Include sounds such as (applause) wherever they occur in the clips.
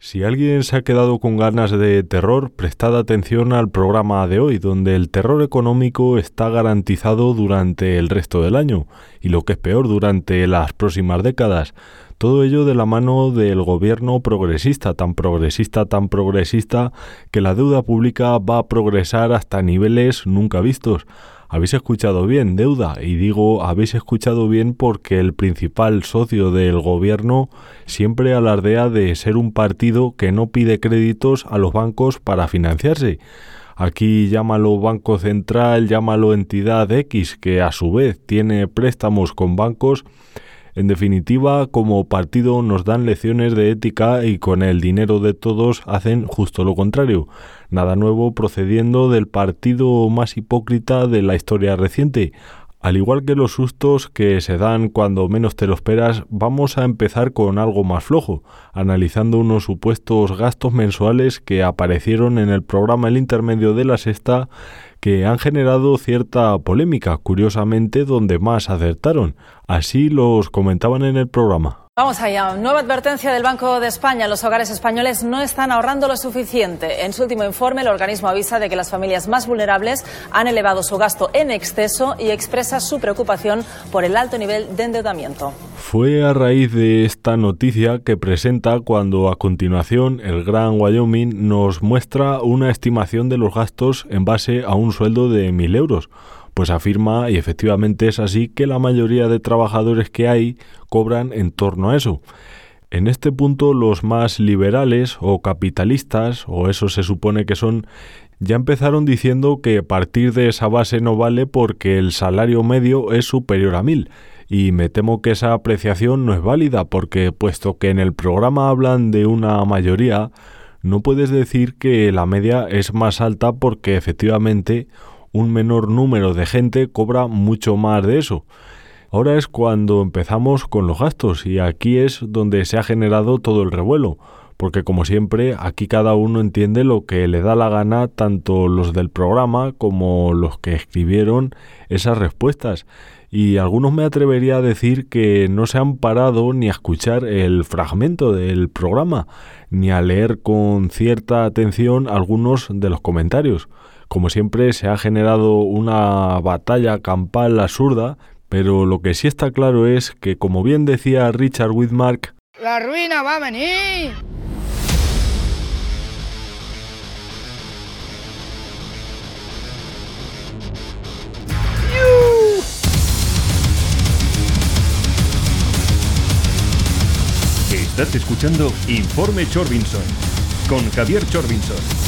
Si alguien se ha quedado con ganas de terror, prestad atención al programa de hoy, donde el terror económico está garantizado durante el resto del año y lo que es peor, durante las próximas décadas. Todo ello de la mano del gobierno progresista, tan progresista, tan progresista, que la deuda pública va a progresar hasta niveles nunca vistos. Habéis escuchado bien, deuda, y digo habéis escuchado bien porque el principal socio del gobierno siempre alardea de ser un partido que no pide créditos a los bancos para financiarse. Aquí llámalo Banco Central, llámalo entidad X, que a su vez tiene préstamos con bancos en definitiva, como partido nos dan lecciones de ética y con el dinero de todos hacen justo lo contrario. Nada nuevo procediendo del partido más hipócrita de la historia reciente. Al igual que los sustos que se dan cuando menos te lo esperas, vamos a empezar con algo más flojo, analizando unos supuestos gastos mensuales que aparecieron en el programa El Intermedio de la Sexta que han generado cierta polémica, curiosamente donde más acertaron. Así los comentaban en el programa. Vamos allá. Nueva advertencia del Banco de España. Los hogares españoles no están ahorrando lo suficiente. En su último informe, el organismo avisa de que las familias más vulnerables han elevado su gasto en exceso y expresa su preocupación por el alto nivel de endeudamiento. Fue a raíz de esta noticia que presenta cuando a continuación el Gran Wyoming nos muestra una estimación de los gastos en base a un sueldo de mil euros pues afirma, y efectivamente es así, que la mayoría de trabajadores que hay cobran en torno a eso. En este punto los más liberales o capitalistas, o eso se supone que son, ya empezaron diciendo que partir de esa base no vale porque el salario medio es superior a mil. Y me temo que esa apreciación no es válida porque puesto que en el programa hablan de una mayoría, no puedes decir que la media es más alta porque efectivamente un menor número de gente cobra mucho más de eso. Ahora es cuando empezamos con los gastos y aquí es donde se ha generado todo el revuelo, porque como siempre aquí cada uno entiende lo que le da la gana, tanto los del programa como los que escribieron esas respuestas. Y algunos me atrevería a decir que no se han parado ni a escuchar el fragmento del programa, ni a leer con cierta atención algunos de los comentarios. Como siempre, se ha generado una batalla campal absurda, pero lo que sí está claro es que, como bien decía Richard Widmark, ¡La ruina va a venir! Estás escuchando Informe Chorbinson con Javier Chorbinson.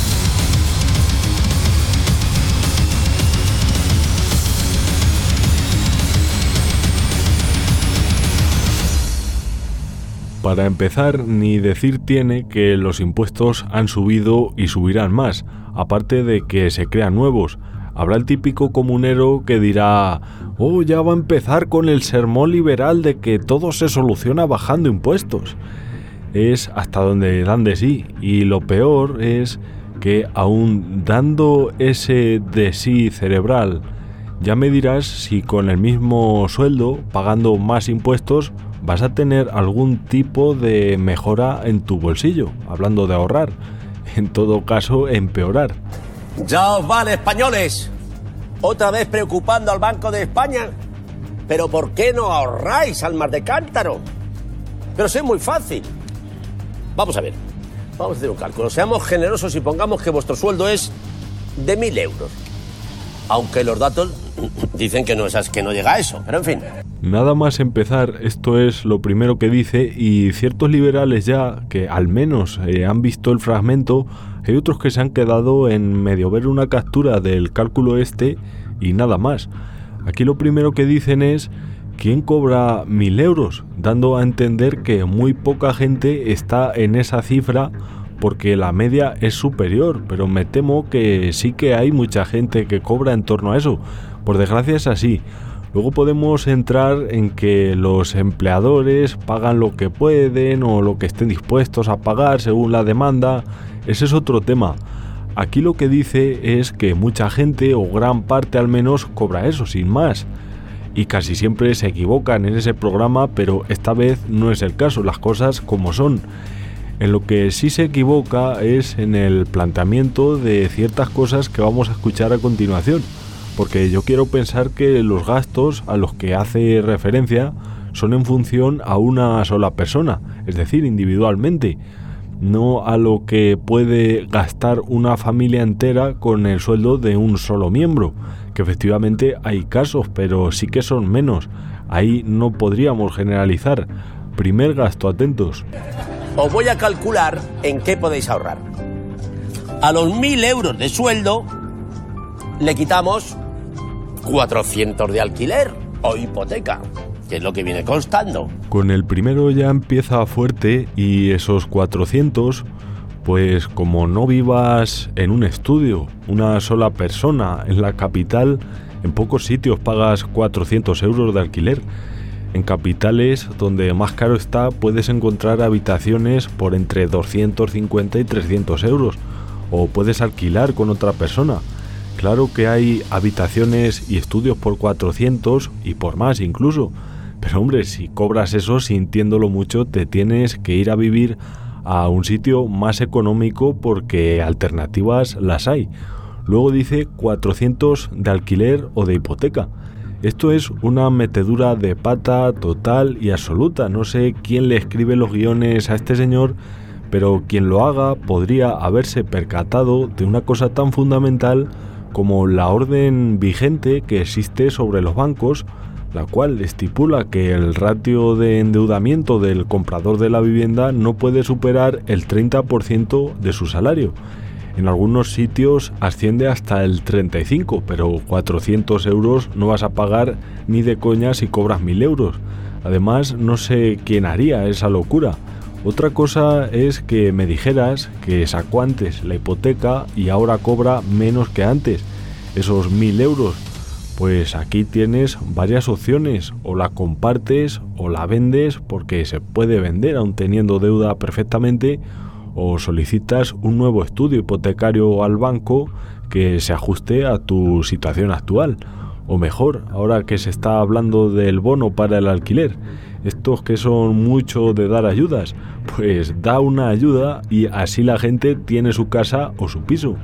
Para empezar, ni decir tiene que los impuestos han subido y subirán más, aparte de que se crean nuevos. Habrá el típico comunero que dirá, oh, ya va a empezar con el sermón liberal de que todo se soluciona bajando impuestos. Es hasta donde dan de sí, y lo peor es que aún dando ese de sí cerebral, ya me dirás si con el mismo sueldo, pagando más impuestos, vas a tener algún tipo de mejora en tu bolsillo, hablando de ahorrar. En todo caso, empeorar. Ya os vale, españoles. Otra vez preocupando al Banco de España. Pero ¿por qué no ahorráis, almas de cántaro? Pero es muy fácil. Vamos a ver. Vamos a hacer un cálculo. Seamos generosos y pongamos que vuestro sueldo es de mil euros. Aunque los datos dicen que no, es, que no llega a eso, pero en fin. Nada más empezar, esto es lo primero que dice y ciertos liberales ya, que al menos eh, han visto el fragmento, hay otros que se han quedado en medio ver una captura del cálculo este y nada más. Aquí lo primero que dicen es ¿quién cobra mil euros? Dando a entender que muy poca gente está en esa cifra porque la media es superior, pero me temo que sí que hay mucha gente que cobra en torno a eso. Por desgracia es así. Luego podemos entrar en que los empleadores pagan lo que pueden o lo que estén dispuestos a pagar según la demanda. Ese es otro tema. Aquí lo que dice es que mucha gente o gran parte al menos cobra eso, sin más. Y casi siempre se equivocan en ese programa, pero esta vez no es el caso, las cosas como son. En lo que sí se equivoca es en el planteamiento de ciertas cosas que vamos a escuchar a continuación, porque yo quiero pensar que los gastos a los que hace referencia son en función a una sola persona, es decir, individualmente, no a lo que puede gastar una familia entera con el sueldo de un solo miembro, que efectivamente hay casos, pero sí que son menos. Ahí no podríamos generalizar. Primer gasto, atentos os voy a calcular en qué podéis ahorrar. A los 1.000 euros de sueldo le quitamos 400 de alquiler o hipoteca, que es lo que viene constando. Con el primero ya empieza fuerte y esos 400, pues como no vivas en un estudio, una sola persona en la capital, en pocos sitios pagas 400 euros de alquiler en capitales donde más caro está puedes encontrar habitaciones por entre 250 y 300 euros o puedes alquilar con otra persona. Claro que hay habitaciones y estudios por 400 y por más incluso, pero hombre, si cobras eso sintiéndolo mucho te tienes que ir a vivir a un sitio más económico porque alternativas las hay. Luego dice 400 de alquiler o de hipoteca. Esto es una metedura de pata total y absoluta. No sé quién le escribe los guiones a este señor, pero quien lo haga podría haberse percatado de una cosa tan fundamental como la orden vigente que existe sobre los bancos, la cual estipula que el ratio de endeudamiento del comprador de la vivienda no puede superar el 30% de su salario. En algunos sitios asciende hasta el 35, pero 400 euros no vas a pagar ni de coña si cobras 1000 euros. Además, no sé quién haría esa locura. Otra cosa es que me dijeras que sacó antes la hipoteca y ahora cobra menos que antes, esos 1000 euros. Pues aquí tienes varias opciones, o la compartes o la vendes porque se puede vender aun teniendo deuda perfectamente o solicitas un nuevo estudio hipotecario al banco que se ajuste a tu situación actual. O mejor, ahora que se está hablando del bono para el alquiler, estos que son mucho de dar ayudas, pues da una ayuda y así la gente tiene su casa o su piso.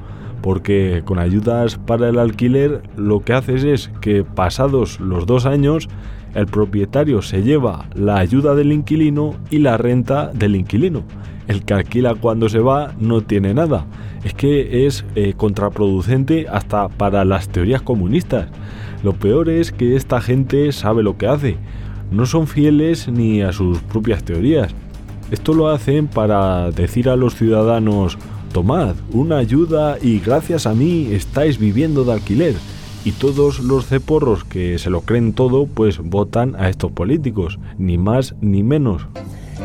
Porque con ayudas para el alquiler lo que haces es que pasados los dos años el propietario se lleva la ayuda del inquilino y la renta del inquilino el que alquila cuando se va no tiene nada. Es que es eh, contraproducente hasta para las teorías comunistas. Lo peor es que esta gente sabe lo que hace. No son fieles ni a sus propias teorías. Esto lo hacen para decir a los ciudadanos, tomad una ayuda y gracias a mí estáis viviendo de alquiler. Y todos los ceporros que se lo creen todo, pues votan a estos políticos, ni más ni menos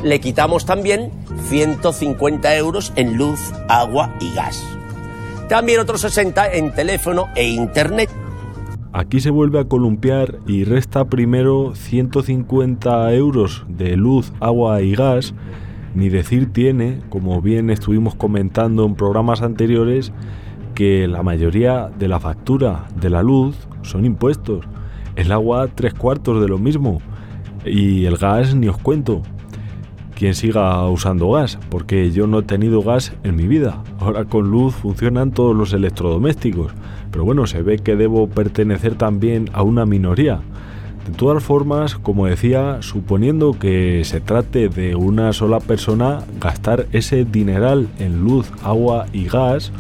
le quitamos también 150 euros en luz, agua y gas. También otros 60 en teléfono e internet. Aquí se vuelve a columpiar y resta primero 150 euros de luz, agua y gas. Ni decir tiene, como bien estuvimos comentando en programas anteriores, que la mayoría de la factura de la luz son impuestos. El agua tres cuartos de lo mismo. Y el gas ni os cuento quien siga usando gas, porque yo no he tenido gas en mi vida. Ahora con luz funcionan todos los electrodomésticos, pero bueno, se ve que debo pertenecer también a una minoría. De todas formas, como decía, suponiendo que se trate de una sola persona, gastar ese dineral en luz, agua y gas,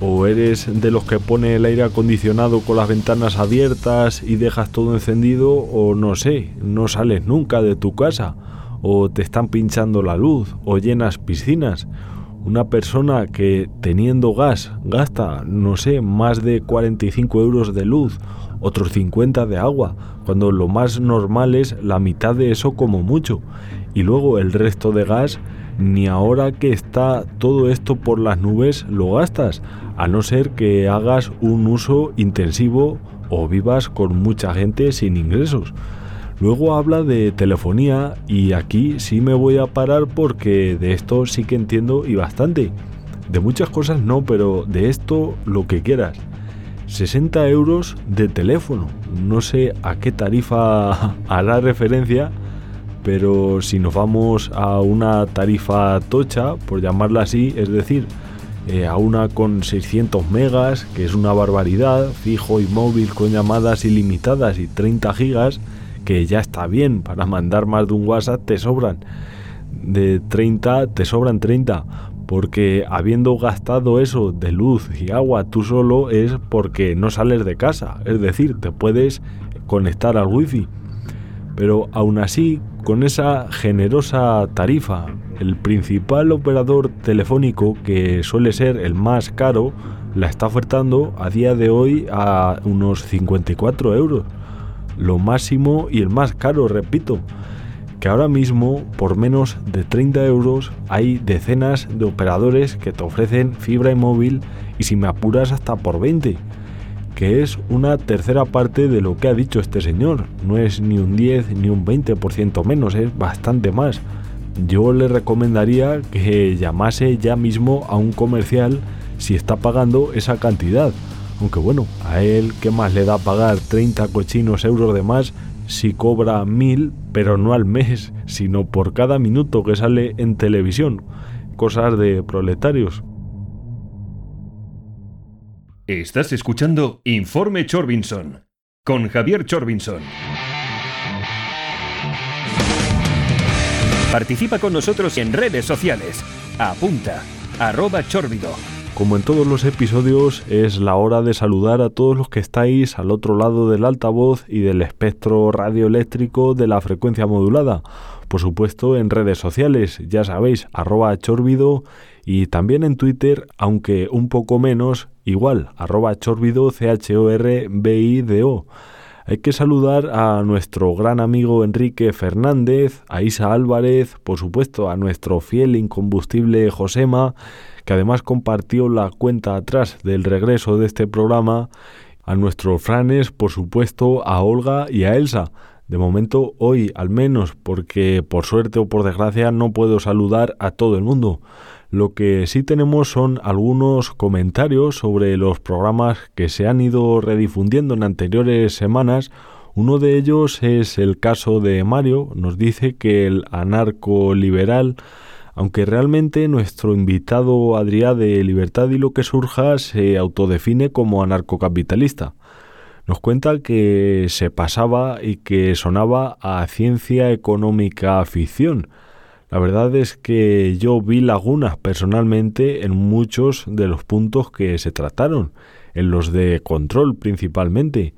o eres de los que pone el aire acondicionado con las ventanas abiertas y dejas todo encendido, o no sé, no sales nunca de tu casa o te están pinchando la luz o llenas piscinas. Una persona que teniendo gas gasta, no sé, más de 45 euros de luz, otros 50 de agua, cuando lo más normal es la mitad de eso como mucho. Y luego el resto de gas, ni ahora que está todo esto por las nubes lo gastas, a no ser que hagas un uso intensivo o vivas con mucha gente sin ingresos. Luego habla de telefonía y aquí sí me voy a parar porque de esto sí que entiendo y bastante. De muchas cosas no, pero de esto lo que quieras. 60 euros de teléfono. No sé a qué tarifa (laughs) hará referencia, pero si nos vamos a una tarifa tocha, por llamarla así, es decir, eh, a una con 600 megas, que es una barbaridad, fijo y móvil con llamadas ilimitadas y 30 gigas, que ya está bien, para mandar más de un WhatsApp te sobran. De 30 te sobran 30, porque habiendo gastado eso de luz y agua tú solo es porque no sales de casa, es decir, te puedes conectar al wifi. Pero aún así, con esa generosa tarifa, el principal operador telefónico, que suele ser el más caro, la está ofertando a día de hoy a unos 54 euros. Lo máximo y el más caro, repito. Que ahora mismo, por menos de 30 euros, hay decenas de operadores que te ofrecen fibra y móvil y si me apuras hasta por 20 que es una tercera parte de lo que ha dicho este señor. No es ni un 10 ni un 20% menos, es bastante más. Yo le recomendaría que llamase ya mismo a un comercial si está pagando esa cantidad. Aunque bueno, a él qué más le da pagar 30 cochinos euros de más si cobra mil, pero no al mes, sino por cada minuto que sale en televisión. Cosas de proletarios. Estás escuchando Informe Chorbinson con Javier Chorbinson. Participa con nosotros en redes sociales. Apunta, arroba chorbido. Como en todos los episodios, es la hora de saludar a todos los que estáis al otro lado del altavoz y del espectro radioeléctrico de la frecuencia modulada. Por supuesto, en redes sociales, ya sabéis, arroba chorbido y también en Twitter, aunque un poco menos, igual, arroba chorbido, C-H-O-R-B-I-D-O. Hay que saludar a nuestro gran amigo Enrique Fernández, a Isa Álvarez, por supuesto a nuestro fiel incombustible Josema, que además compartió la cuenta atrás del regreso de este programa, a nuestros Franes, por supuesto, a Olga y a Elsa. De momento, hoy al menos, porque por suerte o por desgracia no puedo saludar a todo el mundo. Lo que sí tenemos son algunos comentarios sobre los programas que se han ido redifundiendo en anteriores semanas. Uno de ellos es el caso de Mario. Nos dice que el anarco liberal, aunque realmente nuestro invitado Adrián de Libertad y lo que surja se autodefine como anarcocapitalista. Nos cuenta que se pasaba y que sonaba a ciencia económica ficción la verdad es que yo vi lagunas personalmente en muchos de los puntos que se trataron, en los de control principalmente.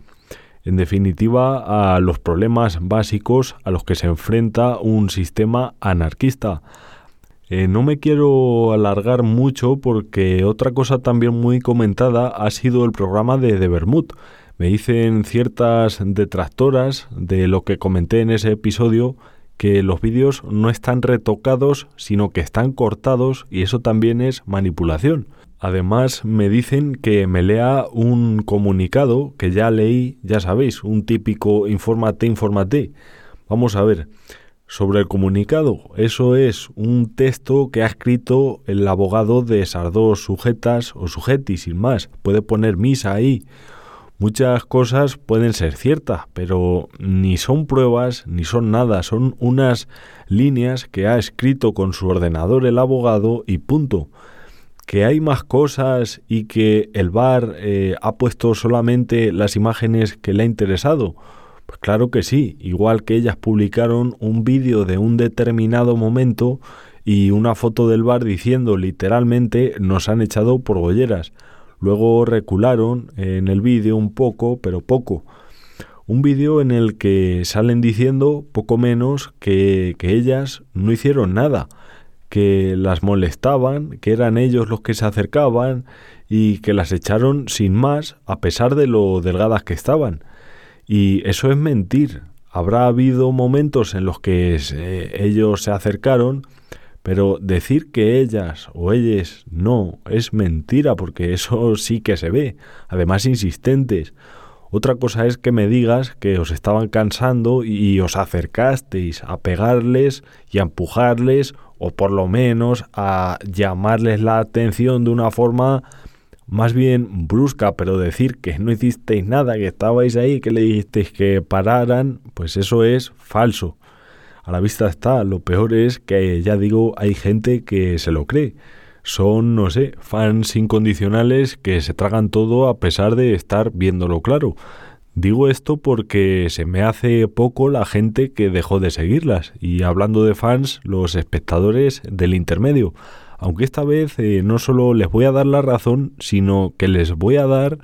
En definitiva, a los problemas básicos a los que se enfrenta un sistema anarquista. Eh, no me quiero alargar mucho porque otra cosa también muy comentada ha sido el programa de De Bermud. Me dicen ciertas detractoras de lo que comenté en ese episodio que los vídeos no están retocados, sino que están cortados y eso también es manipulación. Además, me dicen que me lea un comunicado que ya leí, ya sabéis, un típico infórmate, infórmate. Vamos a ver. Sobre el comunicado, eso es un texto que ha escrito el abogado de esas dos sujetas o sujetis, sin más. Puede poner misa ahí Muchas cosas pueden ser ciertas, pero ni son pruebas ni son nada, son unas líneas que ha escrito con su ordenador el abogado y punto. Que hay más cosas y que el bar eh, ha puesto solamente las imágenes que le ha interesado. Pues claro que sí, igual que ellas publicaron un vídeo de un determinado momento y una foto del bar diciendo literalmente nos han echado por bolleras. Luego recularon en el vídeo un poco, pero poco. Un vídeo en el que salen diciendo poco menos que, que ellas no hicieron nada, que las molestaban, que eran ellos los que se acercaban y que las echaron sin más a pesar de lo delgadas que estaban. Y eso es mentir. Habrá habido momentos en los que ellos se acercaron pero decir que ellas o ellas no es mentira porque eso sí que se ve, además insistentes. Otra cosa es que me digas que os estaban cansando y os acercasteis a pegarles y a empujarles o por lo menos a llamarles la atención de una forma más bien brusca, pero decir que no hicisteis nada, que estabais ahí, que le dijisteis que pararan, pues eso es falso. A la vista está, lo peor es que ya digo, hay gente que se lo cree. Son, no sé, fans incondicionales que se tragan todo a pesar de estar viéndolo claro. Digo esto porque se me hace poco la gente que dejó de seguirlas y hablando de fans, los espectadores del intermedio. Aunque esta vez eh, no solo les voy a dar la razón, sino que les voy a dar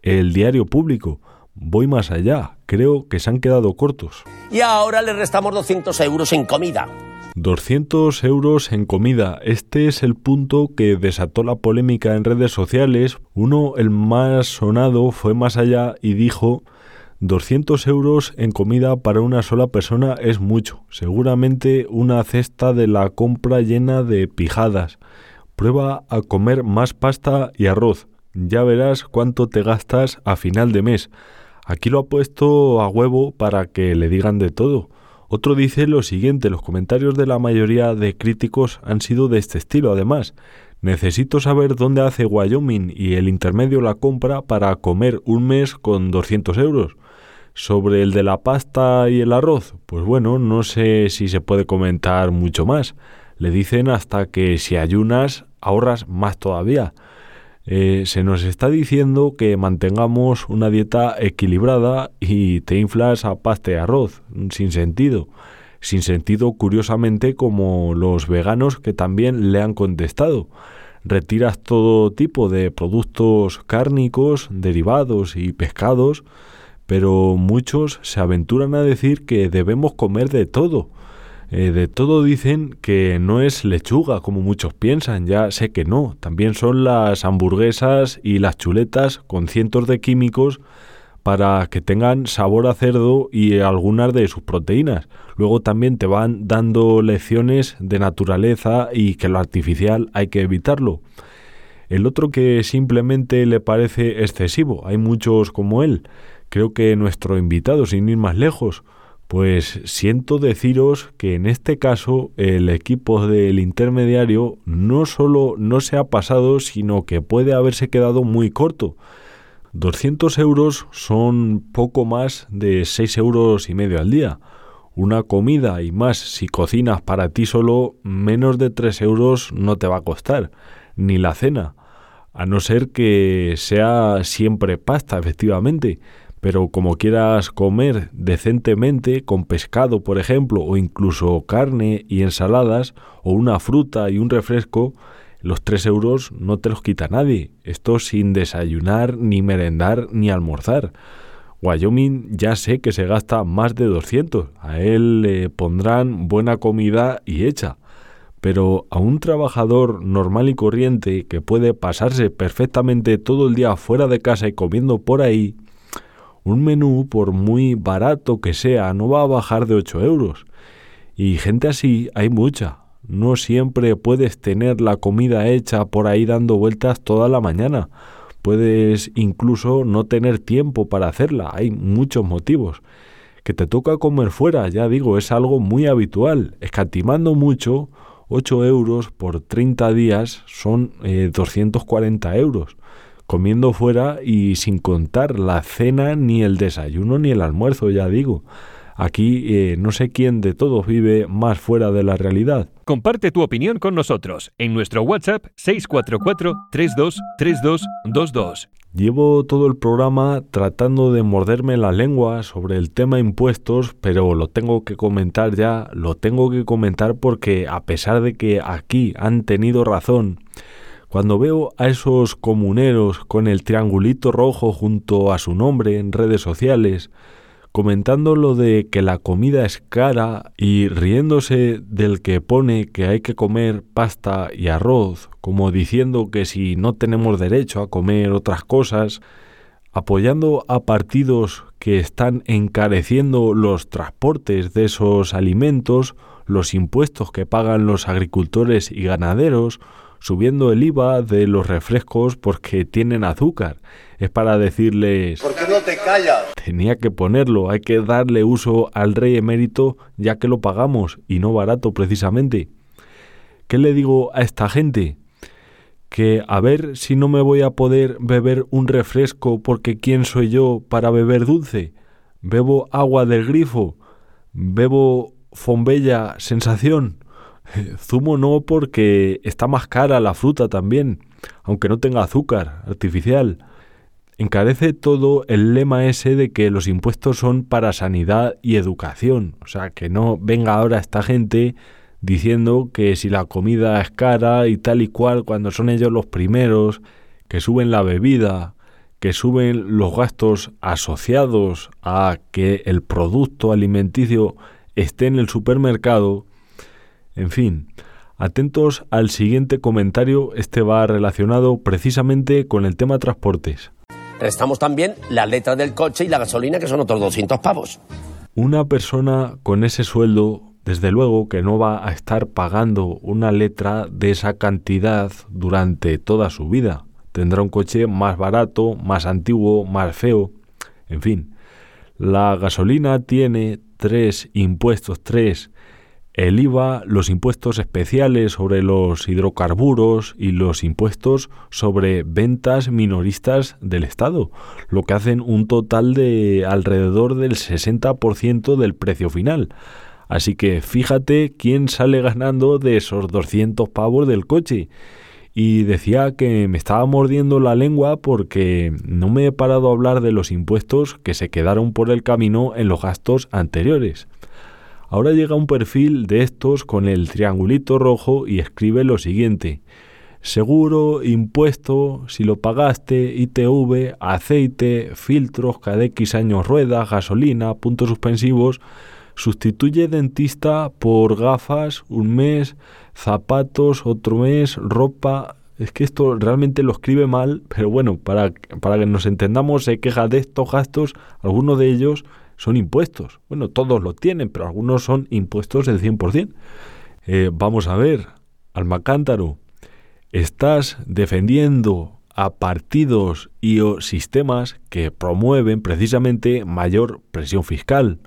el diario público. Voy más allá, creo que se han quedado cortos. Y ahora le restamos 200 euros en comida. 200 euros en comida. Este es el punto que desató la polémica en redes sociales. Uno, el más sonado, fue más allá y dijo 200 euros en comida para una sola persona es mucho. Seguramente una cesta de la compra llena de pijadas. Prueba a comer más pasta y arroz. Ya verás cuánto te gastas a final de mes. Aquí lo ha puesto a huevo para que le digan de todo. Otro dice lo siguiente, los comentarios de la mayoría de críticos han sido de este estilo además. Necesito saber dónde hace Wyoming y el intermedio la compra para comer un mes con 200 euros. Sobre el de la pasta y el arroz, pues bueno, no sé si se puede comentar mucho más. Le dicen hasta que si ayunas ahorras más todavía. Eh, se nos está diciendo que mantengamos una dieta equilibrada y te inflas a pasta y arroz, sin sentido. Sin sentido, curiosamente, como los veganos que también le han contestado. Retiras todo tipo de productos cárnicos, derivados y pescados, pero muchos se aventuran a decir que debemos comer de todo. Eh, de todo dicen que no es lechuga como muchos piensan, ya sé que no, también son las hamburguesas y las chuletas con cientos de químicos para que tengan sabor a cerdo y algunas de sus proteínas. Luego también te van dando lecciones de naturaleza y que lo artificial hay que evitarlo. El otro que simplemente le parece excesivo, hay muchos como él, creo que nuestro invitado, sin ir más lejos, pues siento deciros que en este caso el equipo del intermediario no solo no se ha pasado, sino que puede haberse quedado muy corto. 200 euros son poco más de 6 euros y medio al día. Una comida y más si cocinas para ti solo, menos de 3 euros no te va a costar, ni la cena, a no ser que sea siempre pasta, efectivamente pero como quieras comer decentemente, con pescado, por ejemplo, o incluso carne y ensaladas, o una fruta y un refresco, los 3 euros no te los quita nadie. Esto sin desayunar, ni merendar, ni almorzar. Wyoming ya sé que se gasta más de 200. A él le pondrán buena comida y hecha. Pero a un trabajador normal y corriente que puede pasarse perfectamente todo el día fuera de casa y comiendo por ahí, un menú, por muy barato que sea, no va a bajar de 8 euros. Y gente así hay mucha. No siempre puedes tener la comida hecha por ahí dando vueltas toda la mañana. Puedes incluso no tener tiempo para hacerla. Hay muchos motivos. Que te toca comer fuera, ya digo, es algo muy habitual. Escatimando mucho, 8 euros por 30 días son 240 eh, euros comiendo fuera y sin contar la cena, ni el desayuno, ni el almuerzo, ya digo. Aquí eh, no sé quién de todos vive más fuera de la realidad. Comparte tu opinión con nosotros en nuestro WhatsApp 644-323222. Llevo todo el programa tratando de morderme la lengua sobre el tema impuestos, pero lo tengo que comentar ya, lo tengo que comentar porque a pesar de que aquí han tenido razón, cuando veo a esos comuneros con el triangulito rojo junto a su nombre en redes sociales, comentando lo de que la comida es cara y riéndose del que pone que hay que comer pasta y arroz, como diciendo que si no tenemos derecho a comer otras cosas, apoyando a partidos que están encareciendo los transportes de esos alimentos, los impuestos que pagan los agricultores y ganaderos, subiendo el IVA de los refrescos porque tienen azúcar. Es para decirles... ¿Por qué no te callas? Tenía que ponerlo, hay que darle uso al rey emérito ya que lo pagamos y no barato precisamente. ¿Qué le digo a esta gente? Que a ver si no me voy a poder beber un refresco porque ¿quién soy yo para beber dulce? Bebo agua del grifo, bebo Fombella sensación? (laughs) Zumo no porque está más cara la fruta también, aunque no tenga azúcar artificial. Encarece todo el lema ese de que los impuestos son para sanidad y educación. O sea, que no venga ahora esta gente diciendo que si la comida es cara y tal y cual cuando son ellos los primeros, que suben la bebida, que suben los gastos asociados a que el producto alimenticio esté en el supermercado. En fin, atentos al siguiente comentario, este va relacionado precisamente con el tema transportes. Restamos también la letra del coche y la gasolina, que son otros 200 pavos. Una persona con ese sueldo, desde luego que no va a estar pagando una letra de esa cantidad durante toda su vida. Tendrá un coche más barato, más antiguo, más feo. En fin, la gasolina tiene tres impuestos, tres el IVA, los impuestos especiales sobre los hidrocarburos y los impuestos sobre ventas minoristas del Estado, lo que hacen un total de alrededor del 60% del precio final. Así que fíjate quién sale ganando de esos 200 pavos del coche. Y decía que me estaba mordiendo la lengua porque no me he parado a hablar de los impuestos que se quedaron por el camino en los gastos anteriores. Ahora llega un perfil de estos con el triangulito rojo y escribe lo siguiente. Seguro, impuesto, si lo pagaste, ITV, aceite, filtros, cada X años ruedas, gasolina, puntos suspensivos, sustituye dentista por gafas un mes, zapatos otro mes, ropa. Es que esto realmente lo escribe mal, pero bueno, para, para que nos entendamos, se queja de estos gastos, algunos de ellos son impuestos. Bueno, todos lo tienen, pero algunos son impuestos del 100%. Eh, vamos a ver, Almacántaro, estás defendiendo a partidos y o sistemas que promueven precisamente mayor presión fiscal.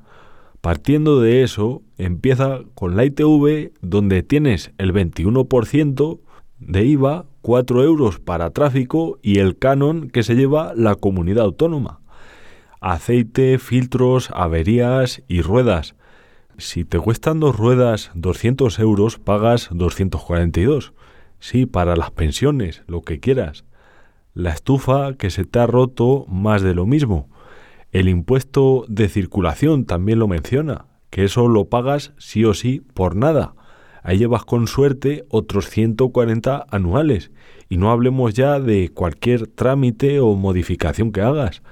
Partiendo de eso, empieza con la ITV, donde tienes el 21% de IVA, 4 euros para tráfico y el canon que se lleva la comunidad autónoma aceite, filtros, averías y ruedas. Si te cuestan dos ruedas 200 euros, pagas 242. Sí, para las pensiones, lo que quieras. La estufa que se te ha roto, más de lo mismo. El impuesto de circulación también lo menciona, que eso lo pagas sí o sí por nada. Ahí llevas con suerte otros 140 anuales. Y no hablemos ya de cualquier trámite o modificación que hagas.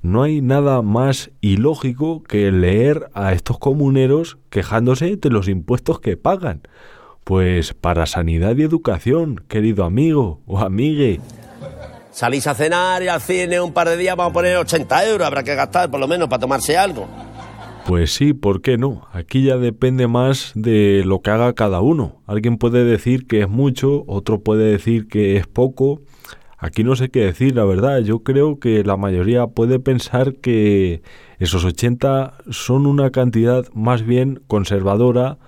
No hay nada más ilógico que leer a estos comuneros quejándose de los impuestos que pagan. Pues para sanidad y educación, querido amigo o amigue. Salís a cenar y al cine un par de días, vamos a poner 80 euros, habrá que gastar por lo menos para tomarse algo. Pues sí, ¿por qué no? Aquí ya depende más de lo que haga cada uno. Alguien puede decir que es mucho, otro puede decir que es poco, Aquí no sé qué decir, la verdad. Yo creo que la mayoría puede pensar que esos 80 son una cantidad más bien conservadora,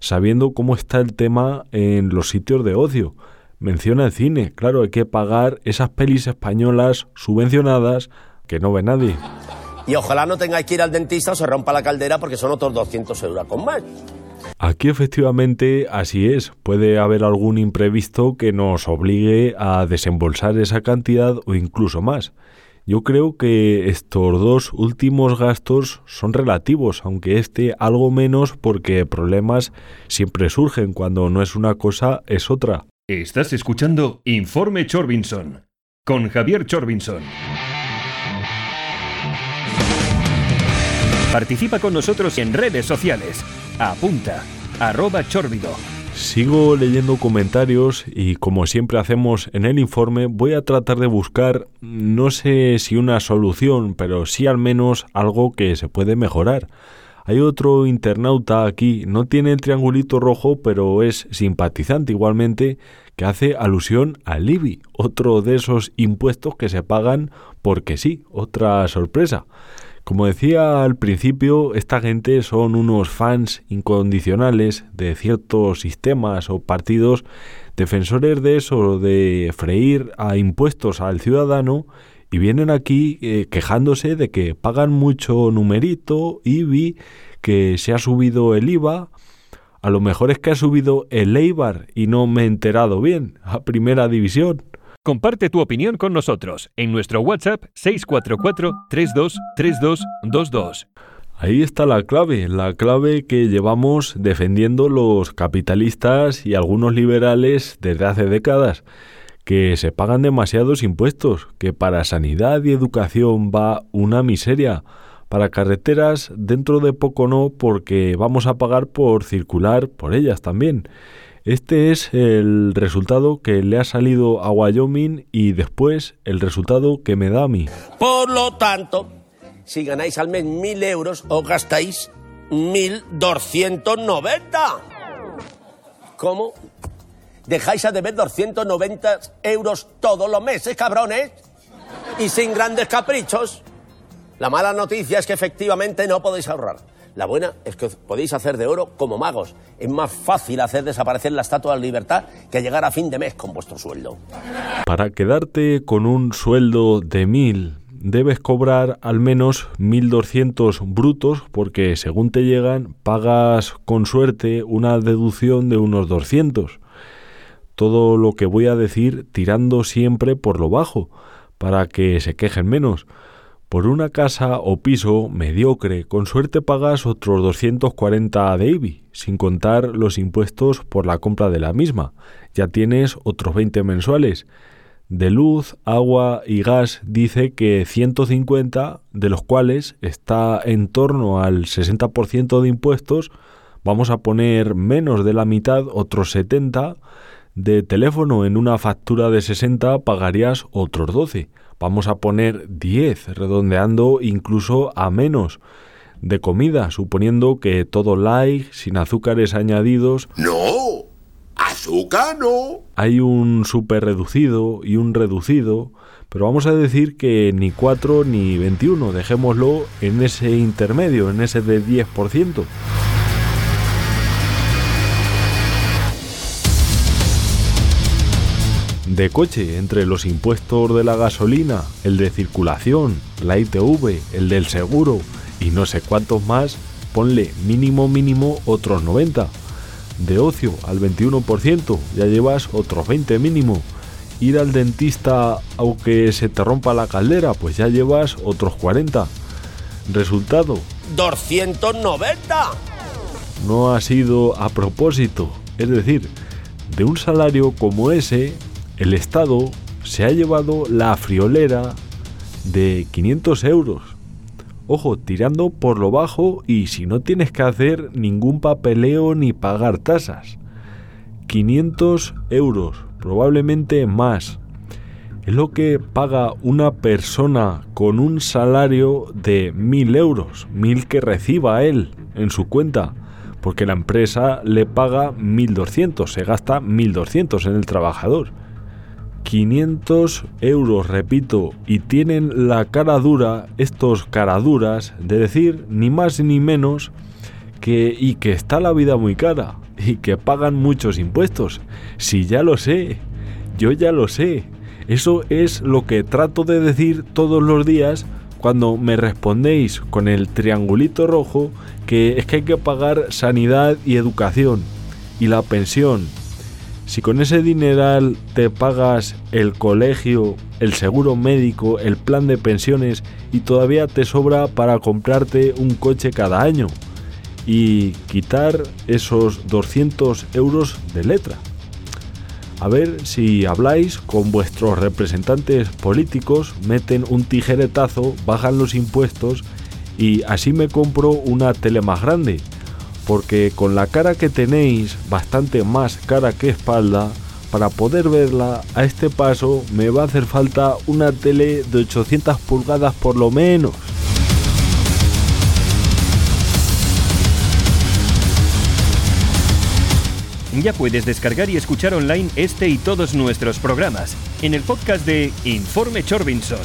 sabiendo cómo está el tema en los sitios de ocio. Menciona el cine, claro, hay que pagar esas pelis españolas subvencionadas que no ve nadie. Y ojalá no tengáis que ir al dentista o se rompa la caldera porque son otros 200 euros con más. Aquí efectivamente así es. Puede haber algún imprevisto que nos obligue a desembolsar esa cantidad o incluso más. Yo creo que estos dos últimos gastos son relativos, aunque este algo menos porque problemas siempre surgen cuando no es una cosa es otra. Estás escuchando Informe Chorbinson con Javier Chorbinson. Participa con nosotros en redes sociales apunta, arroba chórbido. Sigo leyendo comentarios y como siempre hacemos en el informe voy a tratar de buscar no sé si una solución, pero sí al menos algo que se puede mejorar. Hay otro internauta aquí, no tiene el triangulito rojo, pero es simpatizante igualmente, que hace alusión al IBI, otro de esos impuestos que se pagan porque sí, otra sorpresa. Como decía al principio, esta gente son unos fans incondicionales de ciertos sistemas o partidos, defensores de eso, de freír a impuestos al ciudadano, y vienen aquí eh, quejándose de que pagan mucho numerito, IBI, que se ha subido el IVA, a lo mejor es que ha subido el Eibar y no me he enterado bien, a primera división. Comparte tu opinión con nosotros en nuestro WhatsApp 644 323222. Ahí está la clave, la clave que llevamos defendiendo los capitalistas y algunos liberales desde hace décadas, que se pagan demasiados impuestos, que para sanidad y educación va una miseria, para carreteras dentro de poco no, porque vamos a pagar por circular por ellas también. Este es el resultado que le ha salido a Wyoming y después el resultado que me da a mí. Por lo tanto, si ganáis al mes mil euros, os gastáis 1.290. ¿Cómo? ¿Dejáis a deber 290 euros todos los meses, cabrones? Y sin grandes caprichos. La mala noticia es que efectivamente no podéis ahorrar. La buena es que podéis hacer de oro como magos. Es más fácil hacer desaparecer la Estatua de la Libertad que llegar a fin de mes con vuestro sueldo. Para quedarte con un sueldo de mil, debes cobrar al menos 1.200 brutos porque según te llegan pagas con suerte una deducción de unos 200. Todo lo que voy a decir tirando siempre por lo bajo, para que se quejen menos. Por una casa o piso mediocre, con suerte pagas otros 240 de IBI, sin contar los impuestos por la compra de la misma. Ya tienes otros 20 mensuales. De luz, agua y gas dice que 150, de los cuales está en torno al 60% de impuestos, vamos a poner menos de la mitad, otros 70. De teléfono en una factura de 60 pagarías otros 12 vamos a poner 10, redondeando incluso a menos de comida, suponiendo que todo light, sin azúcares añadidos. No, azúcar no. Hay un super reducido y un reducido, pero vamos a decir que ni 4 ni 21, dejémoslo en ese intermedio, en ese de 10%. De coche entre los impuestos de la gasolina, el de circulación, la ITV, el del seguro y no sé cuántos más, ponle mínimo mínimo otros 90. De ocio al 21%, ya llevas otros 20 mínimo. Ir al dentista aunque se te rompa la caldera, pues ya llevas otros 40. Resultado. 290. No ha sido a propósito. Es decir, de un salario como ese, el Estado se ha llevado la friolera de 500 euros. Ojo, tirando por lo bajo y si no tienes que hacer ningún papeleo ni pagar tasas. 500 euros, probablemente más. Es lo que paga una persona con un salario de 1000 euros, 1000 que reciba él en su cuenta, porque la empresa le paga 1200, se gasta 1200 en el trabajador. 500 euros, repito, y tienen la cara dura, estos caraduras, de decir ni más ni menos que y que está la vida muy cara y que pagan muchos impuestos. Si ya lo sé, yo ya lo sé. Eso es lo que trato de decir todos los días cuando me respondéis con el triangulito rojo que es que hay que pagar sanidad y educación y la pensión si con ese dineral te pagas el colegio, el seguro médico, el plan de pensiones y todavía te sobra para comprarte un coche cada año y quitar esos 200 euros de letra. A ver si habláis con vuestros representantes políticos, meten un tijeretazo, bajan los impuestos y así me compro una tele más grande porque con la cara que tenéis, bastante más cara que espalda, para poder verla a este paso me va a hacer falta una tele de 800 pulgadas por lo menos. Ya puedes descargar y escuchar online este y todos nuestros programas en el podcast de Informe Chorbinson